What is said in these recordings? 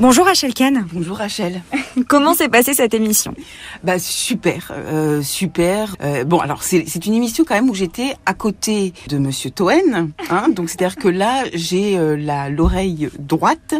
Bonjour Rachel Kahn. Bonjour Rachel. Comment s'est passée cette émission Bah super, euh, super. Euh, bon alors c'est c'est une émission quand même où j'étais à côté de Monsieur Toen, hein, donc c'est à dire que là j'ai euh, la l'oreille droite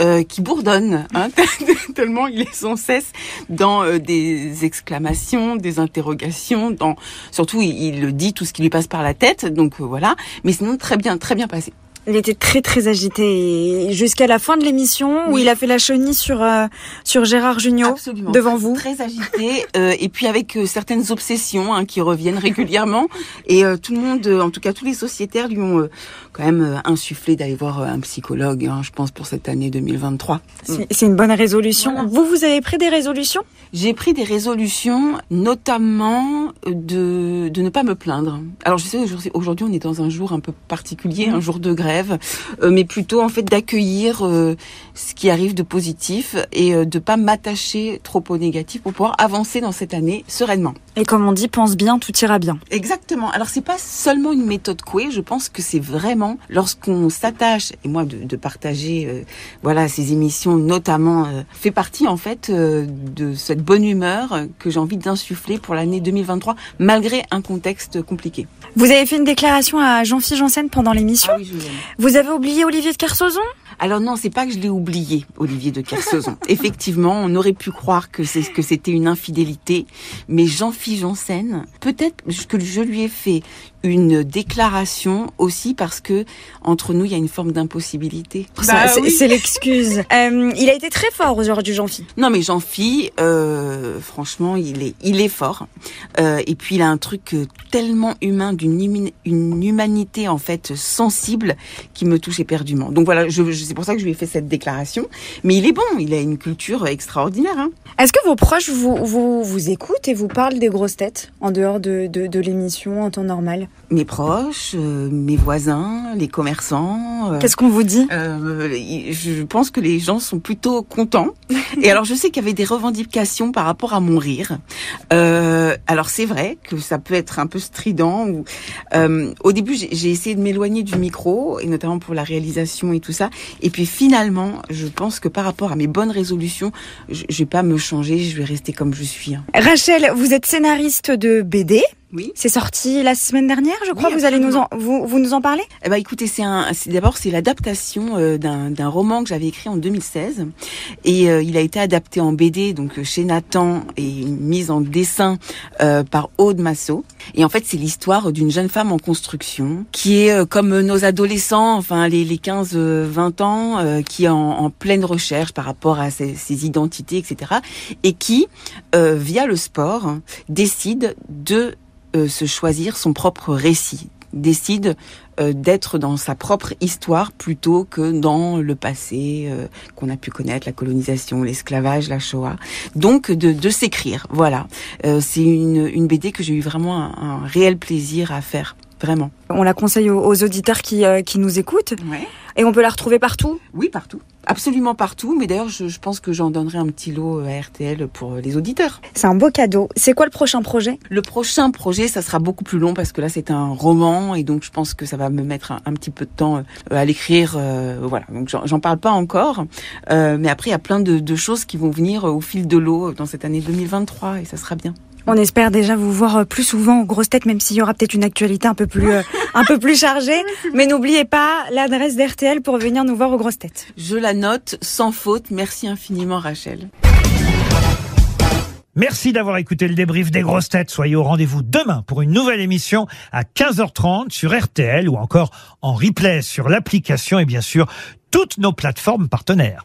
euh, qui bourdonne, hein, tellement il est sans cesse dans euh, des exclamations, des interrogations, dans surtout il, il dit tout ce qui lui passe par la tête, donc euh, voilà. Mais sinon très bien, très bien passé. Il était très très agité jusqu'à la fin de l'émission où Oui. il a fait la chenille sur euh, sur Gérard Jugnot Absolument. devant vous. Très agité euh, et puis avec euh, certaines obsessions hein, qui reviennent régulièrement et tout le monde, en tout cas tous les sociétaires lui ont quand même insufflé d'aller voir un psychologue, hein, je pense pour cette année 2023. C'est c'est une bonne résolution. Voilà. Vous vous avez pris des résolutions? J'ai pris des résolutions, notamment de, de ne pas me plaindre. Alors je sais aujourd'hui aujourd'hui, on est dans un jour un peu particulier, un jour de grève, euh, mais plutôt en fait d'accueillir euh, ce qui arrive de positif et euh, de pas m'attacher trop au négatif pour pouvoir avancer dans cette année sereinement. Et comme on dit, pense bien, tout ira bien. Exactement. Alors c'est pas seulement une méthode Coué, je pense que c'est vraiment lorsqu'on s'attache et moi de, de partager euh, voilà ces émissions notamment euh, fait partie en fait euh, de cette bonne humeur que j'ai envie d'insuffler pour l'année 2023 malgré un contexte compliqué. Vous avez fait une déclaration à Jean-Philippe Janssen pendant l'émission? Ah oui, je. Vous avez oublié Olivier de Kersauzon Alors non, c'est pas que je l'ai oublié, Olivier de Kersauzon. Effectivement, on aurait pu croire que c'est que c'était une infidélité, mais Jean-Philippe Janssen, peut-être que je lui ai fait une déclaration aussi parce que entre nous il y a une forme d'impossibilité. Ça, c'est c'est l'excuse. Euh, il a été très fort aujourd'hui, Jean-Philippe. Non mais Jean-Phi, euh, franchement, il est, il est fort. Euh, et puis il a un truc euh, tellement humain, d'une une humanité en fait sensible qui me touche éperdument. Donc voilà, je, je- c'est pour ça que je lui ai fait cette déclaration. Mais il est bon, il a une culture extraordinaire. Hein. Est-ce que vos proches vous, vous, vous écoutent et vous parlent des grosses têtes en dehors de, de, de l'émission en temps normal? Mes proches, euh, mes voisins, les commerçants. euh, Qu'est-ce qu'on vous dit? Euh, je pense que les gens sont plutôt contents. Et alors, je sais qu'il y avait des revendications par rapport à mon rire. Alors, c'est vrai que ça peut être un peu strident. Ou, au début, j'ai j'ai essayé de m'éloigner du micro, et notamment pour la réalisation et tout ça. Et puis, finalement, je pense que par rapport à mes bonnes résolutions, je, je vais pas me changer. Je vais rester comme je suis. hein. Rachel, vous êtes scénariste de BD. Oui. C'est sorti la semaine dernière, je crois. Oui, vous allez nous en, vous, vous nous en parler Eh ben, écoutez, c'est un, c'est d'abord c'est l'adaptation euh, d'un d'un roman que j'avais écrit en 2016 et euh, il a été adapté en BD donc euh, chez Nathan et mise en dessin euh, par Aude Massot. Et en fait, c'est l'histoire d'une jeune femme en construction qui est euh, comme nos adolescents, enfin les, les 15-20 ans, euh, qui est en, en pleine recherche par rapport à ses, ses identités, etc. Et qui, euh, via le sport, décide de euh, se choisir son propre récit, décide euh, d'être dans sa propre histoire plutôt que dans le passé euh, qu'on a pu connaître, la colonisation, l'esclavage, la Shoah. Donc de, de s'écrire, voilà. Euh, c'est une, une BD que j'ai eu vraiment un, un réel plaisir à faire, vraiment. On la conseille aux, aux auditeurs qui, euh, qui nous écoutent. Ouais. Et on peut la retrouver partout. Oui, partout. Absolument partout, mais d'ailleurs je, je pense que j'en donnerai un petit lot à RTL pour les auditeurs. C'est un beau cadeau. C'est quoi le prochain projet? Le prochain projet, ça sera beaucoup plus long parce que là c'est un roman et donc je pense que ça va me mettre un, un petit peu de temps euh, à l'écrire. euh, voilà, donc j'en parle pas encore, Euh, mais après il y a plein de, de choses qui vont venir euh, au fil de l'eau dans cette année 2023 et ça sera bien. On espère déjà vous voir euh, plus souvent aux grosses têtes, même s'il y aura peut-être une actualité un peu plus, euh, un peu plus chargée. Mais n'oubliez pas l'adresse d'RTL pour venir nous voir aux grosses têtes. Je la note sans faute. Merci infiniment Rachel. Merci d'avoir écouté le débrief des grosses têtes. Soyez au rendez-vous demain pour une nouvelle émission à 15h30 sur RTL ou encore en replay sur l'application et bien sûr toutes nos plateformes partenaires.